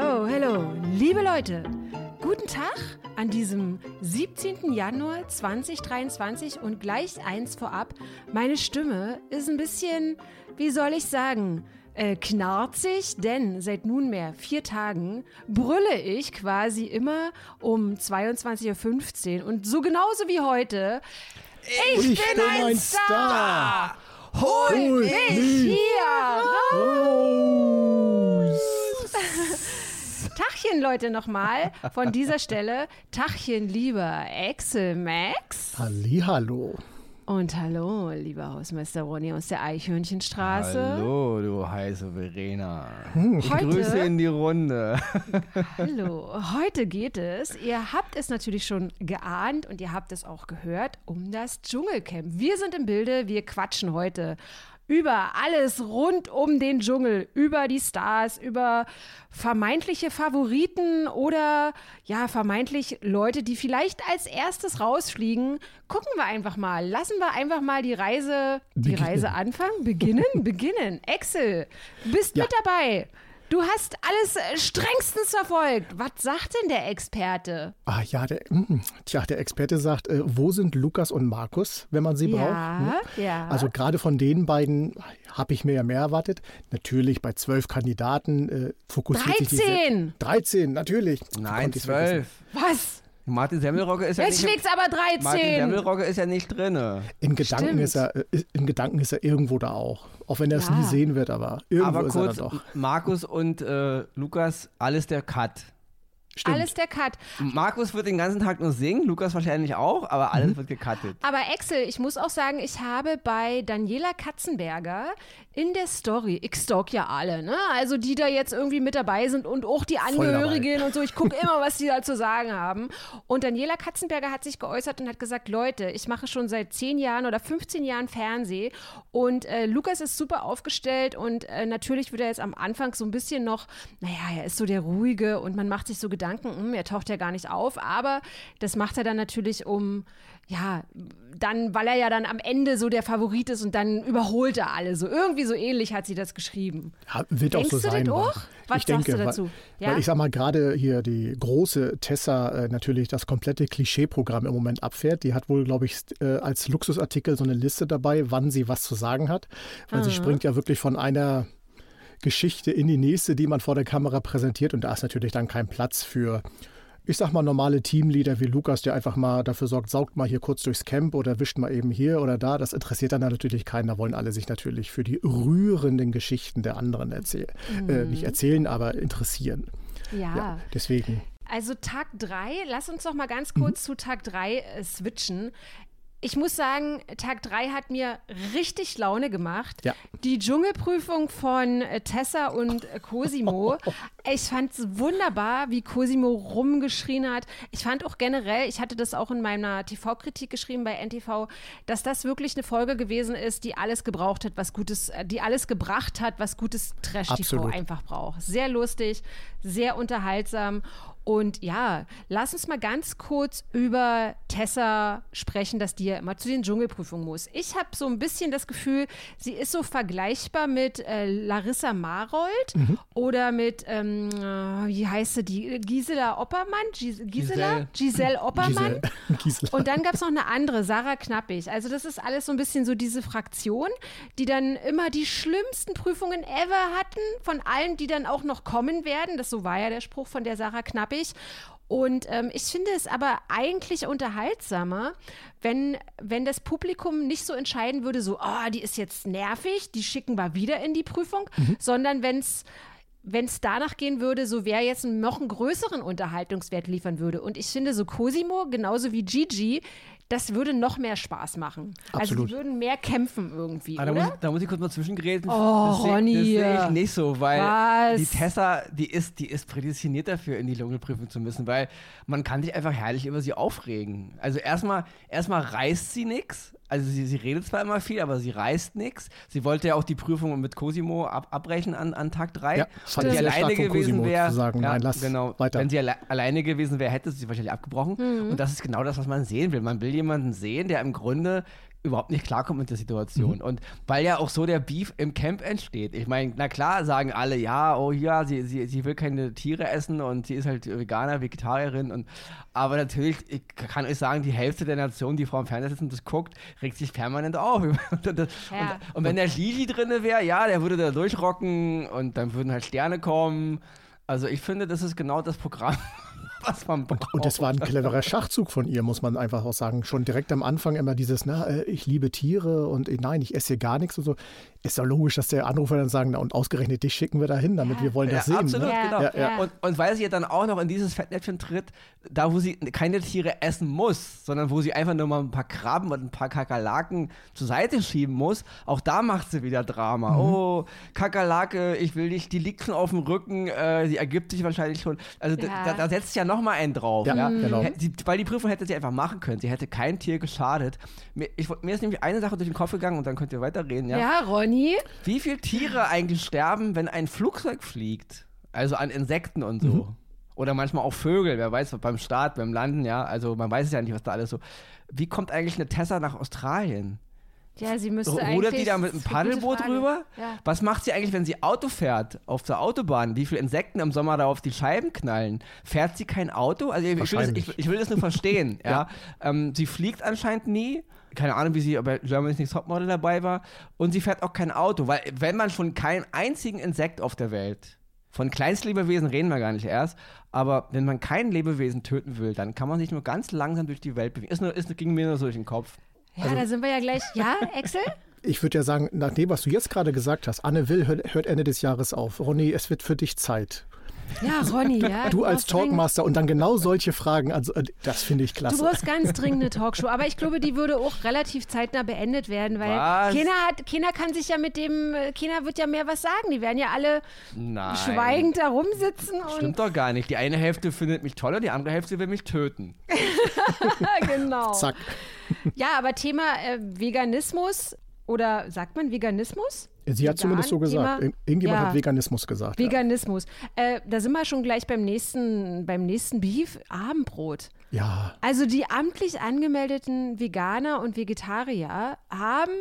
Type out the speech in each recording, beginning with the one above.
Hello, hello, liebe Leute. Guten Tag an diesem 17. Januar 2023 und gleich eins vorab. Meine Stimme ist ein bisschen, wie soll ich sagen, äh, knarzig, denn seit nunmehr vier Tagen brülle ich quasi immer um 22.15 Uhr und so genauso wie heute. Ich, Ich bin, ein Star! Hol Hol mich mich hier Raus. Tachchen, Leute, nochmal von dieser Stelle. Tachchen, lieber Axel Max. Hallihallo. Und hallo, lieber Hausmeister Ronny aus der Eichhörnchenstraße. Hallo, du heiße Verena. Heute- Grüße in die Runde. Hallo. Heute geht es, ihr habt es natürlich schon geahnt und ihr habt es auch gehört, um das Dschungelcamp. Wir sind im Bilde, wir quatschen heute über alles rund um den Dschungel, über die Stars, über vermeintliche Favoriten oder ja, vermeintlich Leute, die vielleicht als erstes rausfliegen. Gucken wir einfach mal. Lassen wir einfach mal die Reise, die Beginnen. Reise anfangen. Beginnen, beginnen. Axel, bist Ja. mit dabei. Du hast alles äh, strengstens verfolgt. Was sagt denn der Experte? Ah ja, der, mm, tja, der Experte sagt, äh, wo sind Lukas und Markus, wenn man sie Ja, braucht? ne? ja. Also gerade von den beiden habe ich mir ja mehr erwartet. Natürlich bei zwölf Kandidaten äh, fokussiert sich die... 13! 13, natürlich. Nein, vergessen. Was? Martin Semmelrogge ist ja Jetzt nicht. schlägt's aber Martin 13. Semmelrogge ist ja nicht drinne. In Gedanken, Stimmt. ist er, äh, in Gedanken ist er irgendwo da auch. Auch wenn er es Ja. nie sehen wird, aber irgendwo Aber ist kurz, er da doch. Markus und äh, Lukas, alles der Cut. Stimmt. Alles der Cut. Markus wird den ganzen Tag nur singen, Lukas wahrscheinlich auch, aber alles Mhm. wird gecuttet. Aber Axel, ich muss auch sagen, ich habe bei Daniela Katzenberger in der Story, ich stalk ja alle, ne? Also die da jetzt irgendwie mit dabei sind und auch die. Angehörigen und so. Ich gucke immer, was die da zu sagen haben. Und Daniela Katzenberger hat sich geäußert und hat gesagt, Leute, ich mache schon seit 10 Jahren oder 15 Jahren Fernseh und äh, Lukas ist super aufgestellt und äh, natürlich wird er jetzt am Anfang so ein bisschen noch, naja, er ist so der Ruhige und man macht sich so Gedanken, hm, er taucht ja gar nicht auf, aber das macht er dann natürlich um, ja, dann, weil er ja dann am Ende so der Favorit ist und dann überholt er alle. So irgendwie so ähnlich hat sie das geschrieben. Ja, wird Denkst auch so du sein. auch? weil- Was ich denke, sagst du dazu? Weil, Ja? weil ich sag mal, gerade hier die große Tessa äh, natürlich das komplette Klischeeprogramm im Moment abfährt. Die hat wohl, glaube ich, äh, als Luxusartikel so eine Liste dabei, wann sie was zu sagen hat. Weil Ah. sie springt ja wirklich von einer Geschichte in die nächste, die man vor der Kamera präsentiert. Und da ist natürlich dann kein Platz für, ich sag mal, normale Teamleader wie Lukas, der einfach mal dafür sorgt, saugt mal hier kurz durchs Camp oder wischt mal eben hier oder da. Das interessiert dann natürlich keinen. Da wollen alle sich natürlich für die rührenden Geschichten der anderen erzählen. Äh, nicht erzählen, aber interessieren. Ja. Ja, deswegen. Also Tag 3, lass uns doch mal ganz Mhm. kurz zu Tag 3 äh, switchen. Ich muss sagen, Tag 3 hat mir richtig Laune gemacht. Ja. Die Dschungelprüfung von äh, Tessa und äh, Cosimo. ich fand es wunderbar, wie Cosimo rumgeschrien hat. Ich fand auch generell, ich hatte das auch in meiner TV-Kritik geschrieben bei NTV, dass das wirklich eine Folge gewesen ist, die alles gebraucht hat, was Gutes, äh, die alles gebracht hat, was gutes Trash-TV einfach braucht. Sehr lustig, sehr unterhaltsam. Und ja, lass uns mal ganz kurz über Tessa sprechen, dass die ja immer zu den Dschungelprüfungen muss. Ich habe so ein bisschen das Gefühl, sie ist so vergleichbar mit äh, Larissa Marold oder mit, ähm, äh, wie heißt sie, die Gisela Oppermann? Gis Gisela? Giselle Oppermann? Giselle. Gisela. Und dann gab es noch eine andere, Sarah Knappig. Also das ist alles so ein bisschen so diese Fraktion, die dann immer die schlimmsten Prüfungen ever hatten, von allen, die dann auch noch kommen werden. Das so war ja der Spruch von der Sarah Knappig. Und ähm, ich finde es aber eigentlich unterhaltsamer, wenn, wenn das Publikum nicht so entscheiden würde, so, oh, die ist jetzt nervig, die schicken wir wieder in die Prüfung, sondern wenn es wenn es danach gehen würde, so wer jetzt noch einen größeren Unterhaltungswert liefern würde. Und ich finde, so Cosimo, genauso wie Gigi, das würde noch mehr Spaß machen. Also Absolut. die würden mehr kämpfen irgendwie, Ah, da, muss ich, oder? da muss ich kurz mal zwischengräten. Oh, das seh- Ronny. Das sehe ich nicht so, weil Was? die Tessa, die ist, die ist prädestiniert dafür, in die Lungenprüfung zu müssen, weil man kann sich einfach herrlich über sie aufregen. Also erstmal, erstmal reißt sie nichts. Also sie, sie redet zwar immer viel, aber sie reißt nichts. Sie wollte ja auch die Prüfung mit Cosimo ab, abbrechen an, an Tag 3. Ja, Wenn sie alleine gewesen wäre, zu sagen, ja, nein, lass genau, weiter. wenn sie alle, alleine gewesen wäre, hätte sie wahrscheinlich abgebrochen. Mhm. Und das ist genau das, was man sehen will. Man will jemanden sehen, der im Grunde überhaupt nicht klarkommt mit der Situation. Mhm. Und weil ja auch so der Beef im Camp entsteht. Ich meine, na klar sagen alle, ja, oh ja, sie, sie, sie will keine Tiere essen und sie ist halt Veganer, Vegetarierin. Und, aber natürlich, ich kann euch sagen, die Hälfte der Nation, die vor dem Fernseher sitzt und das guckt, regt sich permanent auf. und, und, ja. und, und wenn der Gigi drin wäre, ja, der würde da durchrocken und dann würden halt Sterne kommen. Also ich finde, das ist genau das Programm, was man braucht. Und das war ein cleverer Schachzug von ihr, muss man einfach auch sagen. Schon direkt am Anfang immer dieses, na, äh, ich liebe Tiere und äh, nein, ich esse hier gar nichts und so. Ist doch logisch, dass der Anrufer dann sagen, na, und ausgerechnet dich schicken wir dahin, damit ja. wir wollen das ja, sehen. Absolut, ne? genau. Ja, ja. Und, und weil sie ja dann auch noch in dieses Fettnäpfchen tritt, da wo sie keine Tiere essen muss, sondern wo sie einfach nur mal ein paar Krabben und ein paar Kakerlaken zur Seite schieben muss, auch da macht sie wieder Drama. Mhm. Oh, Kakerlake, ich will nicht, die liegt schon auf dem Rücken, äh, sie ergibt sich wahrscheinlich schon. Also da, da setzt ja noch mal einen drauf. Ja, ja? genau. Sie, weil die Prüfung hätte sie einfach machen können. Sie hätte kein Tier geschadet. Mir, ich, mir ist nämlich eine Sache durch den Kopf gegangen und dann könnt ihr weiterreden. Ja, ja Ron Conny. Wie viele Tiere eigentlich sterben, wenn ein Flugzeug fliegt? Also an Insekten und so. Mhm. Oder manchmal auch Vögel, wer weiß, beim Start, beim Landen, ja. Also man weiß es ja nicht, was da alles so. Wie kommt eigentlich eine Tessa nach Australien? Ja, sie müsste Rudert eigentlich... die da mit einem Paddelboot rüber? Ja. Was macht sie eigentlich, wenn sie Auto fährt auf der Autobahn? Wie viele Insekten im Sommer da auf die Scheiben knallen? Fährt sie kein Auto? Also ich, will, das, ich, ich will das nur verstehen. ja. ja. Ähm, sie fliegt anscheinend nie keine Ahnung, wie sie bei Germany's Next Topmodel dabei war. Und sie fährt auch kein Auto, weil wenn man schon keinen einzigen Insekt auf der Welt, von Kleinstlebewesen reden wir gar nicht erst, aber wenn man kein Lebewesen töten will, dann kann man sich nur ganz langsam durch die Welt bewegen. Ist nur, ist, ging mir nur so durch den Kopf. Ja, also, da sind wir ja gleich. Ja, Axel? Ich würde ja sagen, nach dem, was du jetzt gerade gesagt hast, Anne Will hört, hört Ende des Jahres auf. Ronny, es wird für dich Zeit. Ja, Ronny, ja. Du als Talkmaster und dann genau solche Fragen, also äh, das finde ich klasse. Du brauchst ganz dringend eine Talkshow, aber ich glaube, die würde auch relativ zeitnah beendet werden, weil was? keiner, hat, keiner kann sich ja mit dem, keiner wird ja mehr was sagen. Die werden ja alle Nein. schweigend da rumsitzen. Stimmt doch gar nicht. Die eine Hälfte findet mich toll und die andere Hälfte will mich töten. genau. Zack. Ja, aber Thema äh, Veganismus oder sagt man Veganismus? Sie Vegan, hat zumindest so gesagt. Thema, Irgendjemand ja, hat Veganismus gesagt. Veganismus. Ja. Äh, da sind wir schon gleich beim nächsten, beim nächsten Beef, Abendbrot. Ja. Also die amtlich angemeldeten Veganer und Vegetarier haben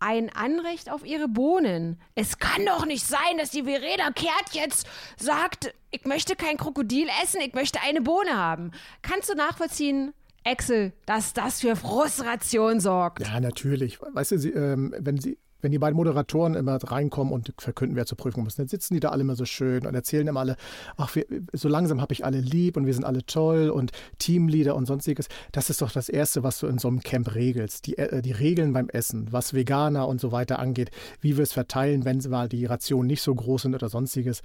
ein Anrecht auf ihre Bohnen. Es kann doch nicht sein, dass die Verena Kehrt jetzt sagt, ich möchte kein Krokodil essen, ich möchte eine Bohne haben. Kannst du nachvollziehen, Excel, dass das für Frustration sorgt? Ja, natürlich. Weißt du, sie, ähm, wenn sie wenn die beiden Moderatoren immer reinkommen und verkünden, wer zur Prüfung muss, dann sitzen die da alle immer so schön und erzählen immer alle, ach, wir, so langsam habe ich alle lieb und wir sind alle toll und Teamleader und sonstiges. Das ist doch das Erste, was du in so einem Camp regelst. Die, äh, die Regeln beim Essen, was Veganer und so weiter angeht, wie wir es verteilen, wenn mal die Rationen nicht so groß sind oder sonstiges.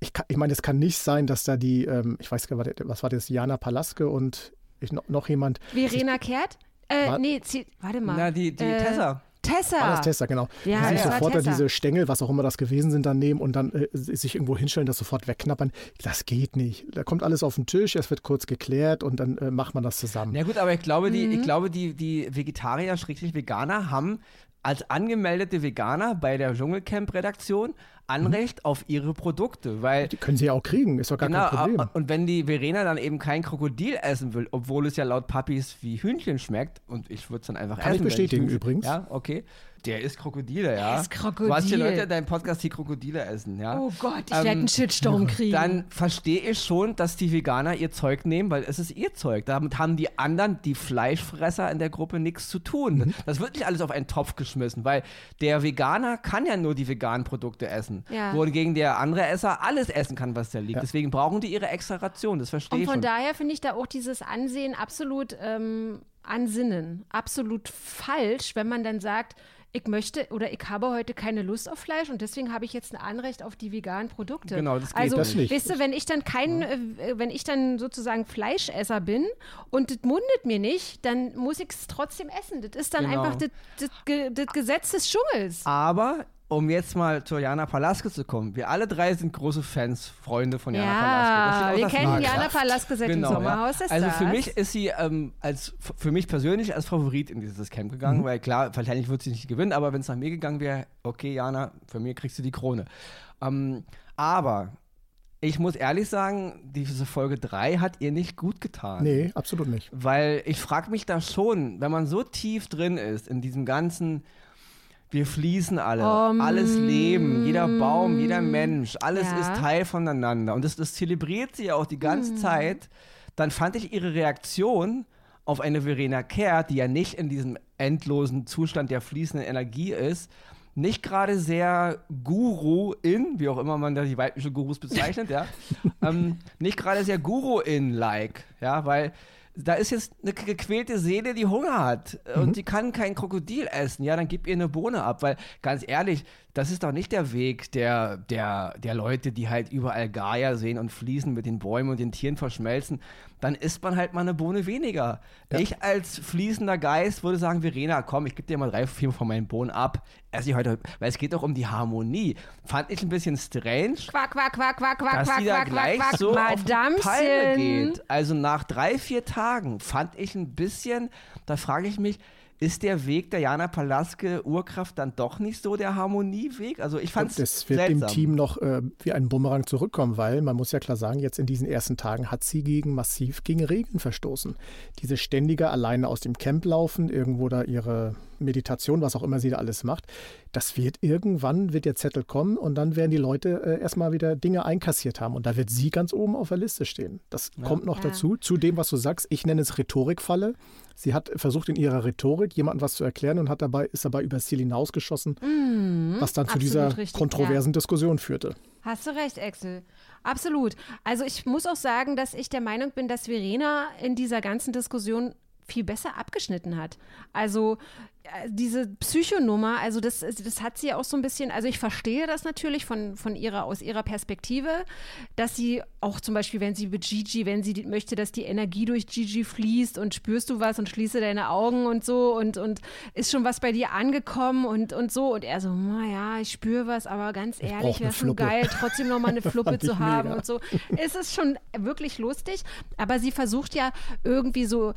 Ich, ich meine, es kann nicht sein, dass da die, ähm, ich weiß gar nicht, was war das, Jana Palaske und ich, noch jemand. Verena Kehrt? Äh, nee, warte mal. Na, die, die äh, Tessa. Tessa. War das Tessa, genau. Ja, die sich ja, sofort da diese Stängel, was auch immer das gewesen sind, dann nehmen und dann äh, sich irgendwo hinstellen, das sofort wegknappern. Das geht nicht. Da kommt alles auf den Tisch, es wird kurz geklärt und dann äh, macht man das zusammen. Ja gut, aber ich glaube, die, mhm. ich glaube, die, die Vegetarier, Schrägstrich Veganer haben als angemeldete Veganer bei der Dschungelcamp-Redaktion Anrecht mhm. auf ihre Produkte, weil die können sie ja auch kriegen, ist doch gar genau, kein Problem. Und wenn die Verena dann eben kein Krokodil essen will, obwohl es ja laut Papis wie Hühnchen schmeckt und ich würde es dann einfach Kann essen. Kann ich bestätigen ich übrigens. Ja, okay. Der ist Krokodile, ja. Der ist Krokodil. Was hier Leute in deinem Podcast die Krokodile essen, ja. Oh Gott, ich ähm, werde einen Shitstorm kriegen. Dann verstehe ich schon, dass die Veganer ihr Zeug nehmen, weil es ist ihr Zeug. Damit haben die anderen, die Fleischfresser in der Gruppe, nichts zu tun. Mhm. Das wird nicht alles auf einen Topf geschmissen, weil der Veganer kann ja nur die veganen Produkte essen. Ja. Wohingegen der andere Esser alles essen kann, was da liegt. Ja. Deswegen brauchen die ihre extra Ration, das verstehe ich Und von daher finde ich da auch dieses Ansehen absolut ähm, ansinnen. Absolut falsch, wenn man dann sagt, ich möchte oder ich habe heute keine Lust auf Fleisch und deswegen habe ich jetzt ein Anrecht auf die veganen Produkte. Genau, das geht also, das nicht. Weißt du, wenn ich dann kein, ja. äh, wenn ich dann sozusagen Fleischesser bin und das mundet mir nicht, dann muss ich es trotzdem essen. Das ist dann genau. einfach das, Gesetz des Dschungels. Aber um jetzt mal zu Jana Palaske zu kommen. Wir alle drei sind große Fans, Freunde von Jana ja, Palaske. wir kennen Jana Palaske seit genau, dem Sommerhaus ja. Also für mich ist sie ähm, als für mich persönlich als Favorit in dieses Camp gegangen, mhm. weil klar, wahrscheinlich wird sie nicht gewinnen, aber wenn es nach mir gegangen wäre, okay, Jana, für mich kriegst du die Krone. Ähm, aber ich muss ehrlich sagen, diese Folge 3 hat ihr nicht gut getan. Nee, absolut nicht. Weil ich frage mich da schon, wenn man so tief drin ist in diesem ganzen, wir fließen alle, Um, alles Leben, jeder Baum, jeder Mensch, alles ja. ist Teil voneinander. Und das, das zelebriert sie ja auch die ganze Hm. Zeit. Dann fand ich ihre Reaktion auf eine Verena Kehrt, die ja nicht in diesem endlosen Zustand der fließenden Energie ist, nicht gerade sehr Guru-in, wie auch immer man da die weibliche Gurus bezeichnet, ja, ähm, nicht gerade sehr Guru-in-like, ja, weil da ist jetzt eine gequälte Seele, die Hunger hat und die kann kein Krokodil essen, ja, dann gib ihr eine Bohne ab, weil ganz ehrlich, das ist doch nicht der Weg der, der, der Leute, die halt überall Gaia sehen und fließen mit den Bäumen und den Tieren verschmelzen. Dann isst man halt mal eine Bohne weniger. Ich als fließender Geist würde sagen, Verena, komm, ich gebe dir mal drei, vier von meinen Bohnen ab. Ess ich heute, weil es geht doch um die Harmonie. Fand ich ein bisschen strange Quack, quack, quack, quack, quack, dass quack, sie da quack, gleich quack, so auf die Palme Madamchen. geht. Also nach drei, vier Tagen fand ich ein bisschen, da frage ich mich, ist der Weg der Jana Palaske Urkraft dann doch nicht so der Harmonieweg? Also ich fand es Das wird seltsam. im Team noch äh, wie ein Bumerang zurückkommen, weil man muss ja klar sagen, jetzt in diesen ersten Tagen hat sie gegen massiv gegen Regeln verstoßen. Diese ständige alleine aus dem Camp laufen, irgendwo da ihre Meditation, was auch immer sie da alles macht, das wird irgendwann, wird der Zettel kommen und dann werden die Leute äh, erstmal wieder Dinge einkassiert haben und da wird sie ganz oben auf der Liste stehen. Das kommt noch Ja. dazu, zu dem, was du sagst. Ich nenne es Rhetorikfalle. Sie hat versucht in ihrer Rhetorik jemandem was zu erklären und hat dabei, ist dabei über Ziel hinausgeschossen, was dann zu absolut dieser richtig, kontroversen Diskussion führte. Hast du recht, Axel. Absolut. Also ich muss auch sagen, dass ich der Meinung bin, dass Verena in dieser ganzen Diskussion viel besser abgeschnitten hat. Also äh, diese Psychonummer, also das, das hat sie ja auch so ein bisschen, also ich verstehe das natürlich von, von ihrer, aus ihrer Perspektive, dass sie auch zum Beispiel, wenn sie mit Gigi, wenn sie die, möchte, dass die Energie durch Gigi fließt und spürst du was und schließe deine Augen und so und, und ist schon was bei dir angekommen und, und so und er so, naja, ich spüre was, aber ganz ehrlich, wäre schon geil, trotzdem noch mal eine Fluppe zu haben mega. und so. Es ist schon wirklich lustig, aber sie versucht ja irgendwie so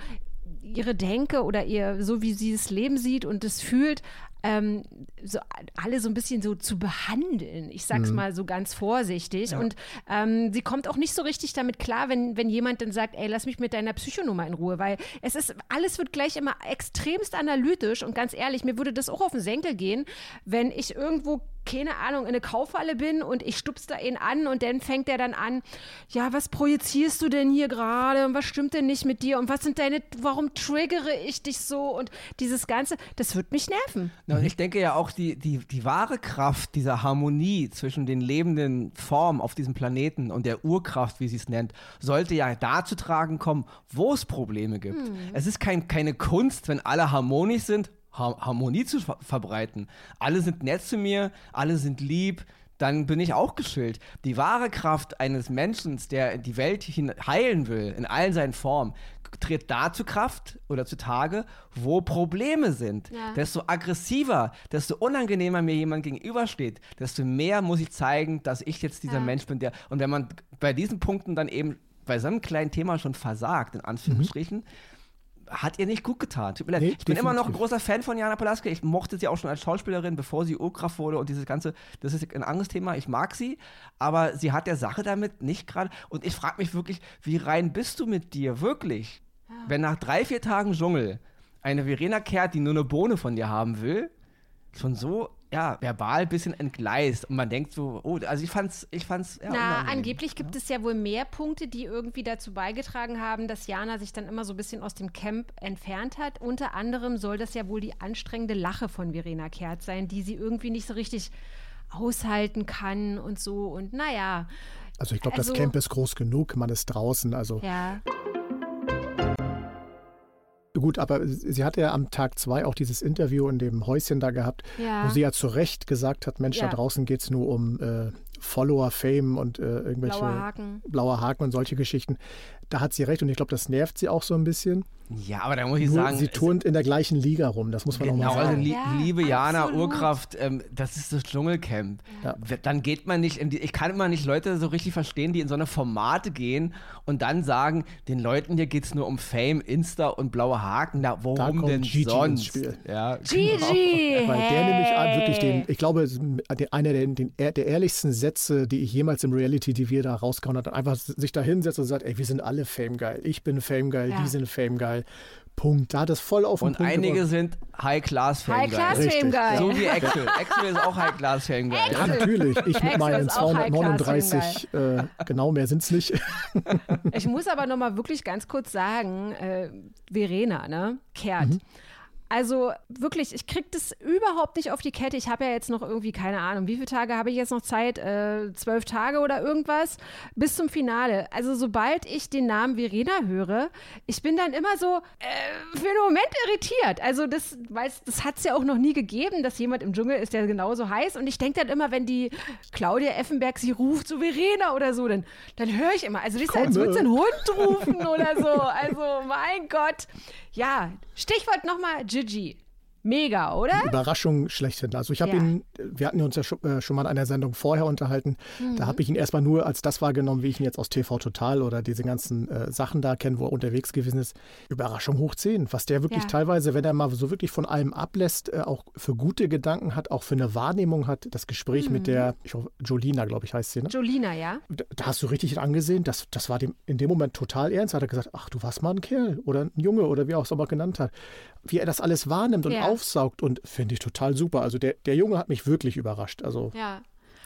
ihre Denke oder ihr, so wie sie das Leben sieht und es fühlt, ähm, so alle so ein bisschen so zu behandeln. Ich Mhm. sag's mal so ganz vorsichtig. Und ähm, sie kommt auch nicht so richtig damit klar, wenn, wenn jemand dann sagt, ey, lass mich mit deiner Psychonummer in Ruhe, weil es ist, alles wird gleich immer extremst analytisch und ganz ehrlich, mir würde das auch auf den Senkel gehen, wenn ich irgendwo keine Ahnung, in eine Kaufhalle bin und ich stups da ihn an und dann fängt er dann an, ja, was projizierst du denn hier gerade und was stimmt denn nicht mit dir und was sind deine, warum triggere ich dich so und dieses Ganze, das wird mich nerven. Na, und ich denke ja auch, die, die, die wahre Kraft dieser Harmonie zwischen den lebenden Formen auf diesem Planeten und der Urkraft, wie sie es nennt, sollte ja da zu tragen kommen, wo es Probleme gibt. Es ist kein, keine Kunst, wenn alle harmonisch sind, Harmonie zu ver verbreiten. Alle sind nett zu mir, alle sind lieb, dann bin ich auch geschillt. Die wahre Kraft eines Menschen, der die Welt hin heilen will, in allen seinen Formen, tritt da zu Kraft oder zutage, wo Probleme sind. Ja. Desto aggressiver, desto unangenehmer mir jemand gegenübersteht, desto mehr muss ich zeigen, dass ich jetzt dieser Ja. Mensch bin, der. Und wenn man bei diesen Punkten dann eben bei so einem kleinen Thema schon versagt, in Anführungsstrichen, hat ihr nicht gut getan. Tut mir leid. Nee, ich bin immer noch ein großer Fan von Jana Palaske. Ich mochte sie auch schon als Schauspielerin, bevor sie Urkraft wurde und dieses ganze, das ist ein anderes Thema. Ich mag sie, aber sie hat der Sache damit nicht gerade. Und ich frage mich wirklich, wie rein bist du mit dir? Wirklich? Wenn nach drei, vier Tagen Dschungel eine Verena kehrt, die nur eine Bohne von dir haben will, schon so, ja, verbal ein bisschen entgleist. Und man denkt so, oh, also ich fand's, ich fand's, ja, Na, angeblich gibt es ja wohl mehr Punkte, die irgendwie dazu beigetragen haben, dass Jana sich dann immer so ein bisschen aus dem Camp entfernt hat. Unter anderem soll das ja wohl die anstrengende Lache von Verena Kehrt sein, die sie irgendwie nicht so richtig aushalten kann und so. Und naja, Also ich glaube, Also- das Camp ist groß genug, man ist draußen. Also ja. Gut, aber sie hatte ja am Tag zwei auch dieses Interview in dem Häuschen da gehabt, Ja. wo sie ja zu Recht gesagt hat, Mensch, Ja. da draußen geht es nur um äh, Follower, Fame und äh, irgendwelche Blauer Haken. blauer Haken und solche Geschichten. da hat sie recht und ich glaube, das nervt sie auch so ein bisschen. Ja, aber da muss ich Nur sagen. sie turnt in der gleichen Liga rum, das muss man Genau, auch mal also sagen. li Ja, liebe Jana absolut. Urkraft, ähm, das ist das Dschungelcamp. Ja. Dann geht man nicht in die, ich kann immer nicht Leute so richtig verstehen, die in so eine Formate gehen und dann sagen, den Leuten hier geht es nur um Fame, Insta und blaue Haken. Na, worum kommt denn Gigi ins sonst? Spiel. Ja, Gigi! Weil der nämlich an wirklich den, hey. ich glaube, einer der, den, der ehrlichsten Sätze, die ich jemals im Reality-TV da rausgehauen hat, einfach sich da hinsetzt und sagt, ey, wir sind alle Fame geil. Ich bin Fame geil, Ja. die sind Fame geil. Punkt. Da hat es voll auf den Und Punkt einige gebracht. sind High-Class-Fame. High Class Richtig. Fame Guy. So wie Axel. Axel ist auch High-Class-Fame. Ja, natürlich. Ich mit meinen ist auch High-Class, 239, äh, genau, mehr sind es nicht. Ich muss aber noch mal wirklich ganz kurz sagen, äh, Verena, ne, kehrt. Mhm. Also wirklich, ich krieg das überhaupt nicht auf die Kette. Ich habe ja jetzt noch irgendwie, keine Ahnung, wie viele Tage habe ich jetzt noch Zeit? Äh, zwölf Tage oder irgendwas bis zum Finale. Also sobald ich den Namen Verena höre, ich bin dann immer so äh, für einen Moment irritiert. Also das, das hat es ja auch noch nie gegeben, dass jemand im Dschungel ist, der genauso heißt. Und ich denke dann immer, wenn die Claudia Effenberg sie ruft, so Verena oder so, dann, dann höre ich immer. Also das ist, als würde sie einen Hund rufen oder so. Also mein Gott. Ja, Stichwort nochmal Gigi. Mega, oder? Überraschung schlechthin. Also ich habe Ja. ihn, wir hatten uns ja schon, äh, schon mal in einer Sendung vorher unterhalten. Mhm. Da habe ich ihn erstmal nur als das wahrgenommen, wie ich ihn jetzt aus TV Total oder diese ganzen äh, Sachen da kenne, wo er unterwegs gewesen ist. Überraschung hoch 10. Was der wirklich Ja. teilweise, wenn er mal so wirklich von allem ablässt, äh, auch für gute Gedanken hat, auch für eine Wahrnehmung hat. Das Gespräch Mhm. mit der, ich hoffe, Jolina, glaube ich, heißt sie, ne? Jolina, ja? Da, da hast du richtig angesehen, das, das war dem in dem Moment total ernst. Da hat er gesagt, ach, du warst mal ein Kerl oder ein Junge oder wie auch es immer genannt hat. Wie er das alles wahrnimmt und Ja. aufsaugt und finde ich total super. Also der, der Junge hat mich wirklich überrascht. Also Ja.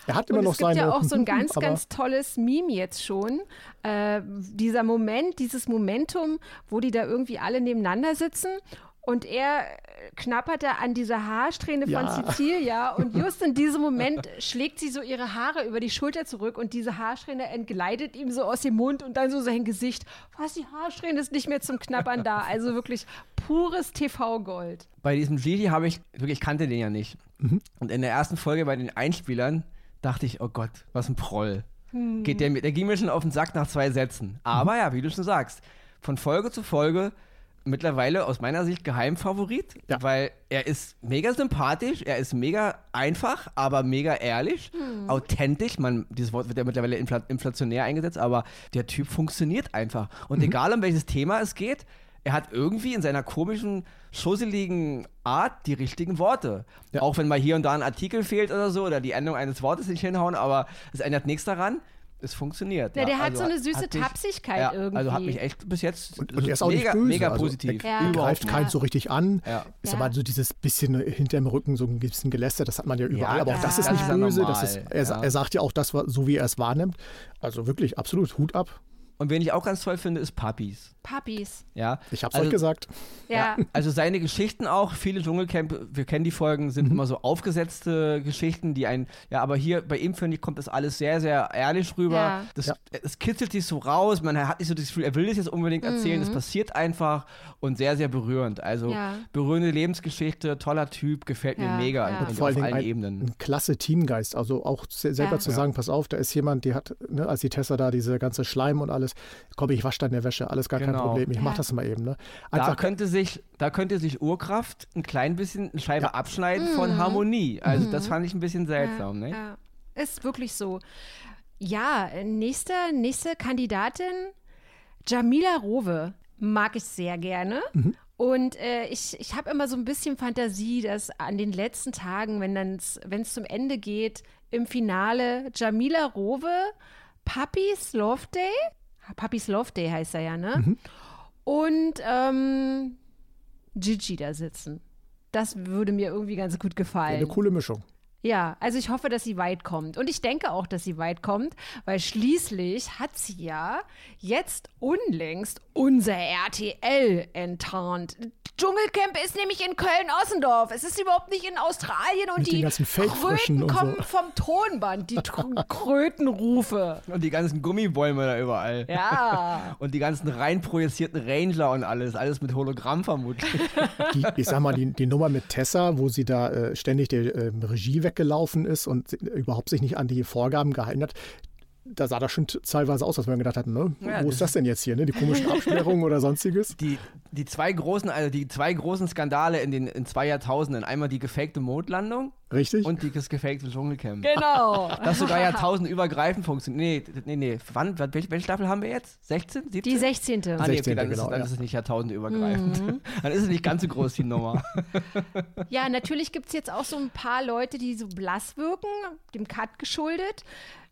er hat immer Und noch es gibt seine. ja auch so ein ganz, ganz tolles Meme jetzt schon. Äh, dieser Moment, dieses Momentum, wo die da irgendwie alle nebeneinander sitzen und er knappert da an dieser Haarsträhne Ja. von Cecilia und just in diesem Moment schlägt sie so ihre Haare über die Schulter zurück und diese Haarsträhne entgleitet ihm so aus dem Mund und dann so sein Gesicht. Was, die Haarsträhne ist nicht mehr zum Knappern da. Also wirklich pures TV-Gold. Bei diesem Gigi habe ich, wirklich, ich kannte den ja nicht. Und in der ersten Folge bei den Einspielern dachte ich, oh Gott, was ein Proll. Geht der, der ging mir schon auf den Sack nach zwei Sätzen. Aber ja, wie du schon sagst, von Folge zu Folge mittlerweile aus meiner Sicht Geheimfavorit, Ja. weil er ist mega sympathisch, er ist mega einfach, aber mega ehrlich, authentisch. Man, dieses Wort wird ja mittlerweile infla inflationär eingesetzt, aber der Typ funktioniert einfach. Und egal um welches Thema es geht, er hat irgendwie in seiner komischen, schusseligen Art die richtigen Worte. Ja. Auch wenn mal hier und da ein Artikel fehlt oder so oder die Endung eines Wortes nicht hinhauen, aber es ändert nichts daran. Es funktioniert. Ja, der hat Also so eine süße mich- Tapsigkeit ja, irgendwie. Also hat mich echt bis jetzt Und, und er ist auch mega, nicht böse. mega also positiv. Er, Ja. er Überhaupt greift keinen Ja. so richtig an. Ja. Ist Ja. aber so dieses bisschen hinterm Rücken, so ein bisschen Geläster, das hat man ja überall. aber auch das ist das nicht ist ja böse. das ist, er, ja. er sagt ja auch das, so wie er es wahrnimmt. Also wirklich absolut Hut ab. Und wen ich auch ganz toll finde, ist Puppies. Puppies. Ja, Ich hab's also, euch gesagt. Ja. Also seine Geschichten auch, viele Dschungelcamp, wir kennen die Folgen, sind immer so aufgesetzte Geschichten, die ein, ja, aber hier bei ihm finde ich, kommt das alles sehr, sehr ehrlich rüber. Ja. Das, Ja. Es kitzelt sich so raus, man hat nicht so das Gefühl, er will das jetzt unbedingt erzählen, Mhm. es passiert einfach und sehr, sehr berührend. Also Ja. berührende Lebensgeschichte, toller Typ, gefällt mir Ja, mega ja. Und vor allen auf Dingen allen ein, Ebenen. ein klasse Teamgeist. Also auch se- selber Ja. zu Ja. sagen, pass auf, da ist jemand, die hat, ne, als die Tessa da diese ganze Schleim und alles, komm, ich wasche deine Wäsche, alles gar kein Genau. Problem, ich mach Ja. das mal eben. Ne? Da könnte, sich, da könnte sich Urkraft ein klein bisschen eine Scheibe Ja. abschneiden Mhm. von Harmonie. Also das fand ich ein bisschen seltsam. ja, ne? ja. Ist wirklich so. Ja, nächste, nächste Kandidatin, Jamila Rowe, mag ich sehr gerne. Und äh, ich, ich habe immer so ein bisschen Fantasie, dass an den letzten Tagen, wenn es zum Ende geht, im Finale Jamila Rowe, Puppies Love Day, Puppies Love Day heißt er ja, ne? Und ähm, Gigi da sitzen. Das würde mir irgendwie ganz gut gefallen. eine coole Mischung. Ja, also ich hoffe, dass sie weit kommt. Und ich denke auch, dass sie weit kommt, weil schließlich hat sie ja jetzt unlängst unser RTL enttarnt. Dschungelcamp ist nämlich in Köln-Ossendorf. Es ist überhaupt nicht in Australien und die Kröten und so. kommen vom Tonband, die Tr- Krötenrufe. Und die ganzen Gummibäume da überall. Ja. Und die ganzen rein projizierten Ranger und alles. Alles mit Hologramm vermutlich. Die, ich sag mal, die, die Nummer mit Tessa, wo sie da äh, ständig der ähm, Regie weggelaufen ist und überhaupt sich nicht an die Vorgaben gehalten hat, da sah das schon teilweise aus, als wir gedacht hatten, ne? Ja, wo ist das denn jetzt hier, ne? Die komischen Absperrungen oder sonstiges? Die, die zwei großen, also die zwei großen Skandale in den in zwei Jahrtausenden. Einmal die gefakte Mondlandung. Richtig. Und die, das gefakte Dschungelcamp. Genau. Das sogar jahrtausendübergreifend funktioniert. Nee, nee, nee. Wann, welche, welche Staffel haben wir jetzt? 16? 17? Die 16. Ah, nee, okay, dann, genau, ist, dann ja. ist es nicht jahrtausendübergreifend. Mhm. Dann ist es nicht ganz so groß, die Nummer. Ja, natürlich gibt es jetzt auch so ein paar Leute, die so blass wirken, dem Cut geschuldet.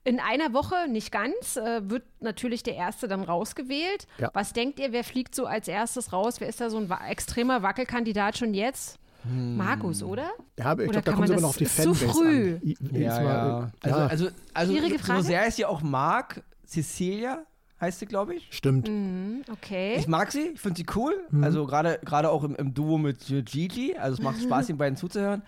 In einer Woche, nicht ganz, äh, wird natürlich der Erste dann rausgewählt. Ja. Was denkt ihr, wer fliegt so als erstes raus? Wer ist da so ein wa extremer Wackelkandidat schon jetzt? Hm. Markus, oder? Ja, aber ich glaube, da kommt es immer noch auf die Fanbase zu früh. an. Ja, ja. Also, also, also Schwierige Frage. so sehr ich sie auch mag, Cecilia heißt sie, glaube ich. Stimmt. Mm, okay. Ich mag sie, ich finde sie cool. Mhm. Also gerade auch im, im, Duo mit Gigi. Also es macht Spaß, den beiden zuzuhören.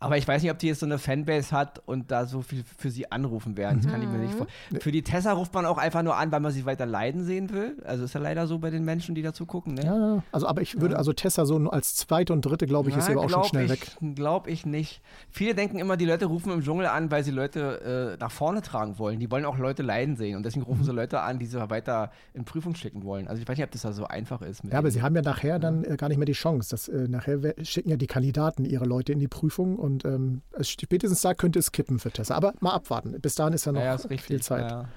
Aber ich weiß nicht, ob die jetzt so eine Fanbase hat und da so viel für sie anrufen werden. Das kann ich mir nicht mhm. vorstellen. Für die Tessa ruft man auch einfach nur an, weil man sie weiter leiden sehen will. Also ist ja leider so bei den Menschen, die dazu gucken. Ne? Ja, also aber ich würde, also Tessa so als zweite und dritte, glaube ich, ist aber auch schon schnell ich, weg. Glaube ich nicht. Viele denken immer, die Leute rufen im Dschungel an, weil sie Leute äh, nach vorne tragen wollen. Die wollen auch Leute leiden sehen. Und deswegen rufen mhm. sie Leute an, die sie weiter in Prüfung schicken wollen. Also ich weiß nicht, ob das da so einfach ist. ja, aber sie haben ja nachher dann äh, gar nicht mehr die Chance. Das, äh, nachher schicken ja die Kandidaten ihre Leute in die Prüfung und ähm, es spätestens da könnte es kippen für Tessa. Aber mal abwarten. Bis dahin ist ja noch ja, ist viel Zeit. Ja.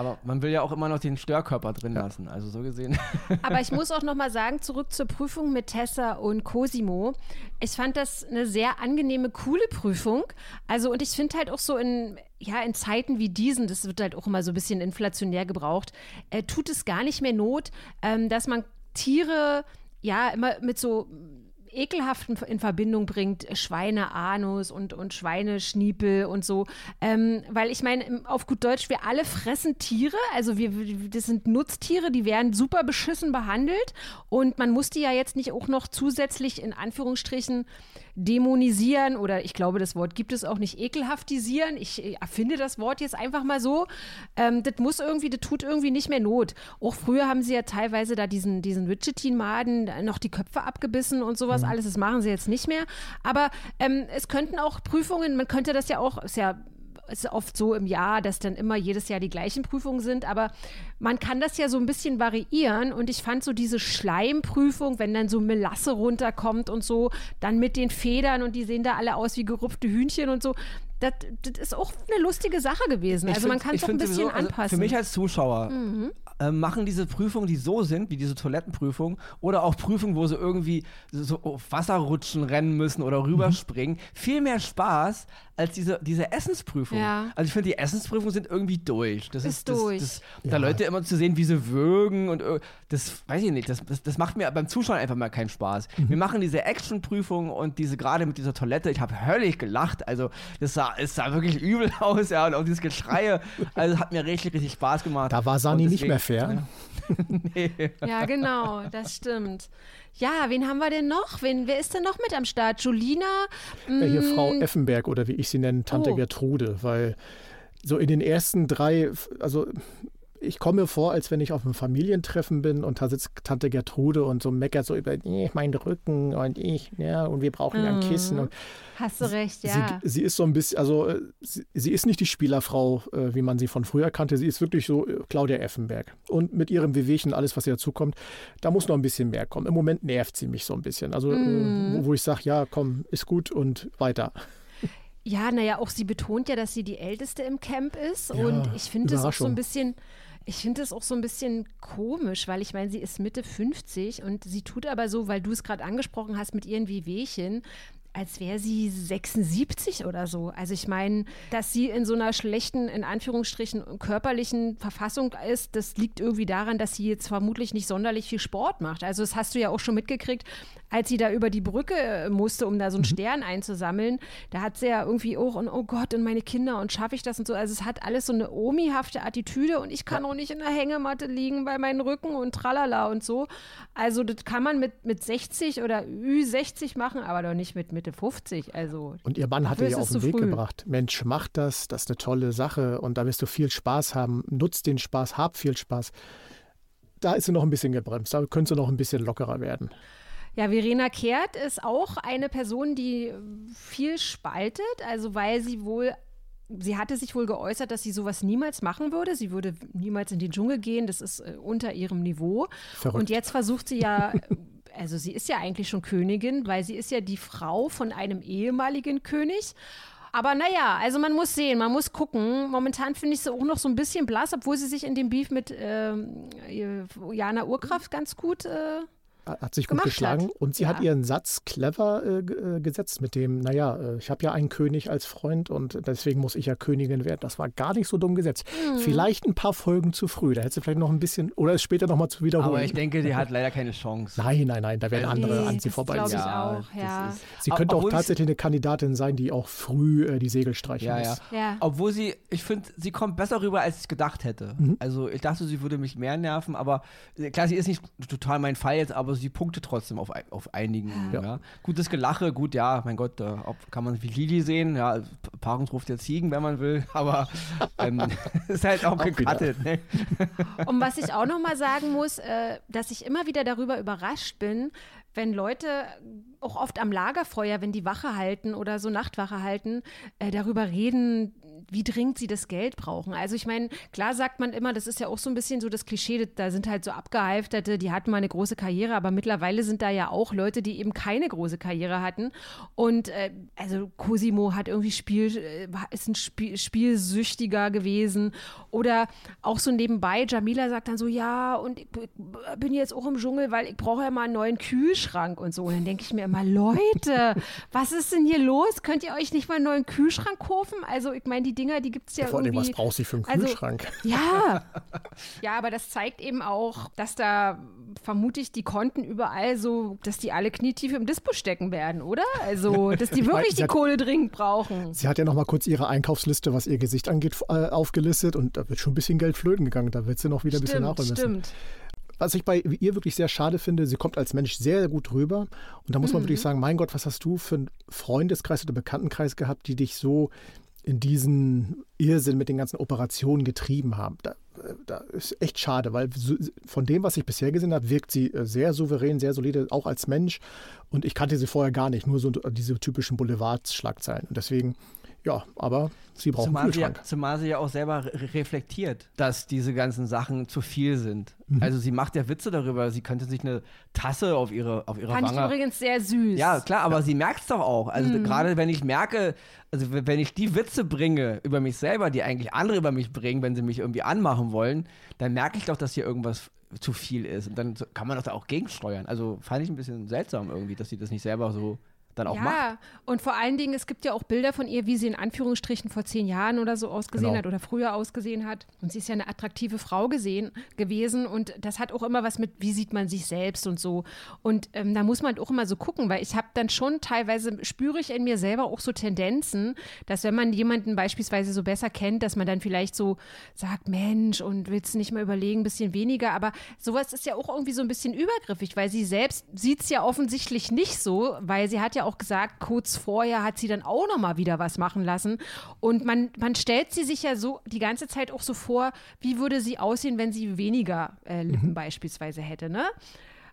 Aber man will ja auch immer noch den Störkörper drin ja. lassen, also so gesehen. Aber ich muss auch noch mal sagen, zurück zur Prüfung mit Tessa und Cosimo. Ich fand das eine sehr angenehme, coole Prüfung. Also und ich finde halt auch so in ja, in Zeiten wie diesen, das wird halt auch immer so ein bisschen inflationär gebraucht, äh, tut es gar nicht mehr Not, ähm, dass man Tiere ja immer mit so Ekelhaften in Verbindung bringt, Schweineanus und, und Schweineschniepel und so. Ähm, weil ich meine, auf gut Deutsch, wir alle fressen Tiere, also wir, das sind Nutztiere, die werden super beschissen behandelt und man muss die ja jetzt nicht auch noch zusätzlich in Anführungsstrichen dämonisieren oder ich glaube, das Wort gibt es auch nicht, ekelhaftisieren. Ich erfinde das Wort jetzt einfach mal so. Ähm, das muss irgendwie, das tut irgendwie nicht mehr Not. Auch früher haben sie ja teilweise da diesen, diesen Widgetin-Maden noch die Köpfe abgebissen und sowas mhm. alles. Das machen sie jetzt nicht mehr. Aber ähm, es könnten auch Prüfungen, man könnte das ja auch, ist ja ist oft so im Jahr, dass dann immer jedes Jahr die gleichen Prüfungen sind, aber man kann das ja so ein bisschen variieren und ich fand so diese Schleimprüfung, wenn dann so Melasse runterkommt und so, dann mit den Federn und die sehen da alle aus wie gerupfte Hühnchen und so, das, das, ist auch eine lustige Sache gewesen. Ich also man kann es auch ein bisschen sowieso, anpassen. Also für mich als Zuschauer mhm. äh, machen diese Prüfungen, die so sind, wie diese Toilettenprüfung, oder auch Prüfungen, wo sie irgendwie so auf Wasserrutschen rennen müssen oder rüberspringen, mhm. viel mehr Spaß als diese, diese Essensprüfung. Ja. Also ich finde, die Essensprüfungen sind irgendwie durch. Das ist, ist durch. Das, das, da Leute immer zu sehen, wie sie würgen und das weiß ich nicht, das, das, das macht mir beim Zuschauen einfach mal keinen Spaß. Mhm. Wir machen diese Actionprüfung und diese gerade mit dieser Toilette, ich habe höllisch gelacht. Also das sah, es sah wirklich übel aus, ja, und auch dieses Geschreie, also hat mir richtig, richtig Spaß gemacht. Da war Sani deswegen, nicht mehr fair. nee. Ja, genau, das stimmt. Ja, wen haben wir denn noch? Wen, wer ist denn noch mit am Start? Julina? Ja, hier Frau mm. Effenberg oder wie ich sie nenne, Tante oh. Gertrude, weil so in den ersten drei, also ich komme mir vor, als wenn ich auf einem Familientreffen bin und da sitzt Tante Gertrude und so meckert so über nee, meinen Rücken und ich, ja, und wir brauchen mhm. ein Kissen. Und Hast du recht, ja. Sie, sie, ist so ein bisschen, also äh, sie, sie ist nicht die Spielerfrau, äh, wie man sie von früher kannte. Sie ist wirklich so äh, Claudia Effenberg. Und mit ihrem Wehwehchen, alles, was ihr dazukommt, da muss noch ein bisschen mehr kommen. Im Moment nervt sie mich so ein bisschen. Also, mhm. wo, wo ich sage, ja, komm, ist gut und weiter. Ja, naja, auch sie betont ja, dass sie die Älteste im Camp ist. Ja, und ich finde es auch so ein bisschen ich finde es auch so ein bisschen komisch, weil ich meine, sie ist Mitte 50 und sie tut aber so, weil du es gerade angesprochen hast mit ihren Wehwehchen, als wäre sie 76 oder so. Also ich meine, dass sie in so einer schlechten, in Anführungsstrichen, körperlichen Verfassung ist, das liegt irgendwie daran, dass sie jetzt vermutlich nicht sonderlich viel Sport macht. Also das hast du ja auch schon mitgekriegt, als sie da über die Brücke äh, musste, um da so einen mhm. Stern einzusammeln, da hat sie ja irgendwie auch, und oh Gott, und meine Kinder, und schaffe ich das und so. Also es hat alles so eine omihafte Attitüde und ich kann auch nicht in der Hängematte liegen bei meinen Rücken und tralala und so. Also das kann man mit, mit 60 oder Ü60 machen, aber doch nicht mit Mitte 50. Also, und ihr Mann hat ihr ja auf den Weg früh. gebracht. Mensch, mach das, das ist eine tolle Sache und da wirst du viel Spaß haben. Nutz den Spaß, hab viel Spaß. Da ist sie noch ein bisschen gebremst, da könnte sie noch ein bisschen lockerer werden. Ja, Verena Kehrt ist auch eine Person, die viel spaltet, also weil sie wohl sie hatte sich wohl geäußert, dass sie sowas niemals machen würde. Sie würde niemals in den Dschungel gehen. Das ist äh, unter ihrem Niveau. Verrückt. Und jetzt versucht sie ja. Also sie ist ja eigentlich schon Königin, weil sie ist ja die Frau von einem ehemaligen König. Aber naja, also man muss sehen, man muss gucken. Momentan finde ich sie auch noch so ein bisschen blass, obwohl sie sich in dem Beef mit ähm, Jana Urkraft ganz gut äh, hat sich gut geschlagen hat. und sie Ja. hat ihren Satz clever äh, äh, gesetzt mit dem, naja, äh, ich habe ja einen König als Freund und deswegen muss ich ja Königin werden. Das war gar nicht so dumm gesetzt. Mhm. Vielleicht ein paar Folgen zu früh. Da hätte sie vielleicht noch ein bisschen, oder es später nochmal zu wiederholen. Aber ich denke, die hat leider keine Chance. nein, nein, nein, da werden Nee, andere an sie das vorbei. ich Ja, auch, ja. Sie könnte auch Obwohl ich- tatsächlich eine Kandidatin sein, die auch früh äh, die Segel streichen Ja, ja. muss. Ja. Obwohl sie, ich finde, sie kommt besser rüber, als ich gedacht hätte. Mhm. Also ich dachte, sie würde mich mehr nerven, aber äh, klar, sie ist nicht total mein Fall jetzt, aber sie punktet trotzdem auf, auf einigen. Ja. Ja. Gutes Gelache, gut, ja, mein Gott, äh, ob, kann man wie Lili sehen, ja, Paarungsruf der Ziegen, wenn man will, aber ähm, ist halt auch, Auch gecuttet. Ne? Und was ich auch noch mal sagen muss, äh, dass ich immer wieder darüber überrascht bin, wenn Leute auch oft am Lagerfeuer, wenn die Wache halten oder so Nachtwache halten, äh, darüber reden, wie dringend sie das Geld brauchen. Also ich meine, klar sagt man immer, das ist ja auch so ein bisschen so das Klischee, da sind halt so abgehalfterte, die hatten mal eine große Karriere, aber mittlerweile sind da ja auch Leute, die eben keine große Karriere hatten. Und äh, also Cosimo hat irgendwie Spiel, äh, ist ein Spiel, Spielsüchtiger gewesen. Oder auch so nebenbei, Jamila sagt dann so, ja, und ich bin jetzt auch im Dschungel, weil ich brauche ja mal einen neuen Kühlschrank und so. Und dann denke ich mir immer, Leute, was ist denn hier los? Könnt ihr euch nicht mal einen neuen Kühlschrank kaufen? Also ich meine, die Dinger, die gibt es ja Vor allem, irgendwie. was braucht sie für einen also- Kühlschrank? Ja, ja, aber das zeigt eben auch, dass da vermutlich die Konten überall so, dass die alle knietief im Dispo stecken werden, oder? Also, dass die wirklich die hat- Kohle dringend brauchen. Sie hat ja noch mal kurz ihre Einkaufsliste, was ihr Gesicht angeht, äh, aufgelistet und da wird schon ein bisschen Geld flöten gegangen. Da wird sie noch wieder ein bisschen Stimmt, nachholen müssen. stimmt. Was ich bei ihr wirklich sehr schade finde, sie kommt als Mensch sehr gut rüber. Und da muss man wirklich sagen, mein Gott, was hast du für einen Freundeskreis oder Bekanntenkreis gehabt, die dich so in diesen Irrsinn mit den ganzen Operationen getrieben haben. Da, äh, da ist echt schade, weil von dem, was ich bisher gesehen habe, wirkt sie äh, sehr souverän, sehr solide, auch als Mensch. Und ich kannte sie vorher gar nicht, nur so diese typischen Boulevardschlagzeilen. Und deswegen, ja, aber sie braucht einen Zumal sie, ja, Kühlschrank. zumal sie ja auch selber re reflektiert, dass diese ganzen Sachen zu viel sind. Mhm. Also sie macht ja Witze darüber, sie könnte sich eine Tasse auf ihre, auf ihre Fand ich Wange übrigens sehr süß. Ja, klar, aber sie merkt es doch auch. Also gerade wenn ich merke, also wenn ich die Witze bringe über mich selber, die eigentlich andere über mich bringen, wenn sie mich irgendwie anmachen wollen, dann merke ich doch, dass hier irgendwas zu viel ist. Und dann kann man doch da auch gegensteuern. Also fand ich ein bisschen seltsam irgendwie, dass sie das nicht selber so dann auch macht. Ja, und vor allen Dingen, es gibt ja auch Bilder von ihr, wie sie in Anführungsstrichen vor zehn Jahren oder so ausgesehen Genau. hat oder früher ausgesehen hat. Und sie ist ja eine attraktive Frau gesehen, gewesen und das hat auch immer was mit, wie sieht man sich selbst und so. Und ähm, da muss man auch immer so gucken, weil ich habe dann schon teilweise, spüre ich in mir selber auch so Tendenzen, dass wenn man jemanden beispielsweise so besser kennt, dass man dann vielleicht so sagt, Mensch, und willst du nicht mal überlegen, ein bisschen weniger. Aber sowas ist ja auch irgendwie so ein bisschen übergriffig, weil sie selbst sieht es ja offensichtlich nicht so, weil sie hat ja auch gesagt, kurz vorher hat sie dann auch noch mal wieder was machen lassen. Und man, man stellt sie sich ja so die ganze Zeit auch so vor, wie würde sie aussehen, wenn sie weniger äh, Lippen beispielsweise hätte, ne?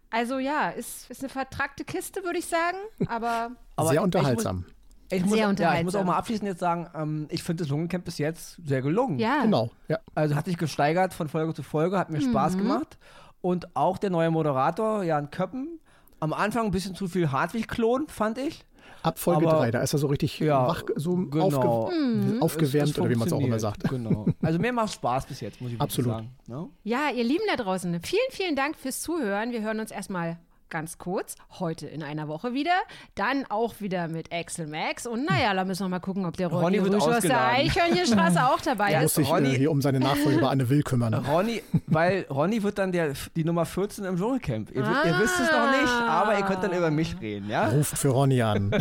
Also ja, ist, ist eine vertrackte Kiste, würde ich sagen, aber Aber sehr ich muss- unterhaltsam. Ich muss, Sehr ja, ich muss auch unterhaltsam. mal abschließend jetzt sagen, ähm, ich finde das Dschungelcamp bis jetzt sehr gelungen. ja. Genau, ja. Also hat sich gesteigert von Folge zu Folge, hat mir Spaß Mhm. gemacht. Und auch der neue Moderator, Jan Köppen, am Anfang ein bisschen zu viel Hartwig-Klon, fand ich. Ab Folge Aber- 3, da ist er so richtig Ja, wach, so genau. aufge Mhm. aufgewärmt Es- es oder wie man es auch immer sagt. Genau. Also mir macht Spaß bis jetzt, muss ich wirklich Absolut. sagen. Ne? Ja, ihr Lieben da draußen, vielen, vielen Dank fürs Zuhören. Wir hören uns erstmal ganz kurz heute in einer Woche wieder. Dann auch wieder mit Axel Max. Und naja, da müssen wir mal gucken, ob der Ronny, Ronny wird Rüsch aus der. Eichhörnchenstraße auch dabei Ja, Er muss ist. sich Ronny- äh, hier um seine Nachfolge bei Anne Will kümmern. Ronny, weil Ronny wird dann der, die Nummer 14 im Dschungelcamp. Ihr, wi- ihr wisst es noch nicht, aber ihr könnt dann über mich reden, ja? Ruft für Ronny an.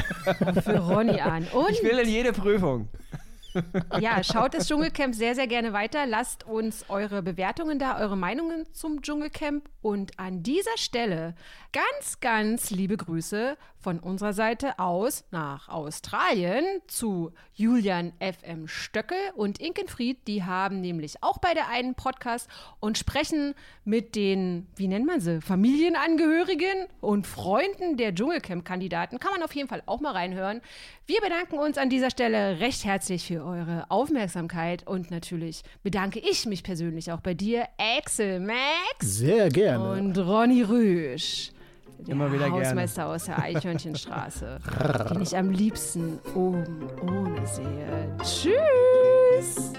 Für Ronny an. Und Ich will in jede Prüfung. Ja, schaut das Dschungelcamp sehr, sehr gerne weiter. Lasst uns eure Bewertungen da, eure Meinungen zum Dschungelcamp. Und an dieser Stelle ganz, ganz liebe Grüße von unserer Seite aus nach Australien zu Julian FM Stöckel und Inkenfried. Die haben nämlich auch beide einen Podcast und sprechen mit den, wie nennt man sie, Familienangehörigen und Freunden der Dschungelcamp-Kandidaten. Kann man auf jeden Fall auch mal reinhören. Wir bedanken uns an dieser Stelle recht herzlich für eure Aufmerksamkeit und natürlich bedanke ich mich persönlich auch bei dir, Axel Max. Sehr gerne. Und Ronny Rüsch. Immer wieder gerne. Hausmeister aus der Eichhörnchenstraße, den ich am liebsten oben ohne sehe. Tschüss!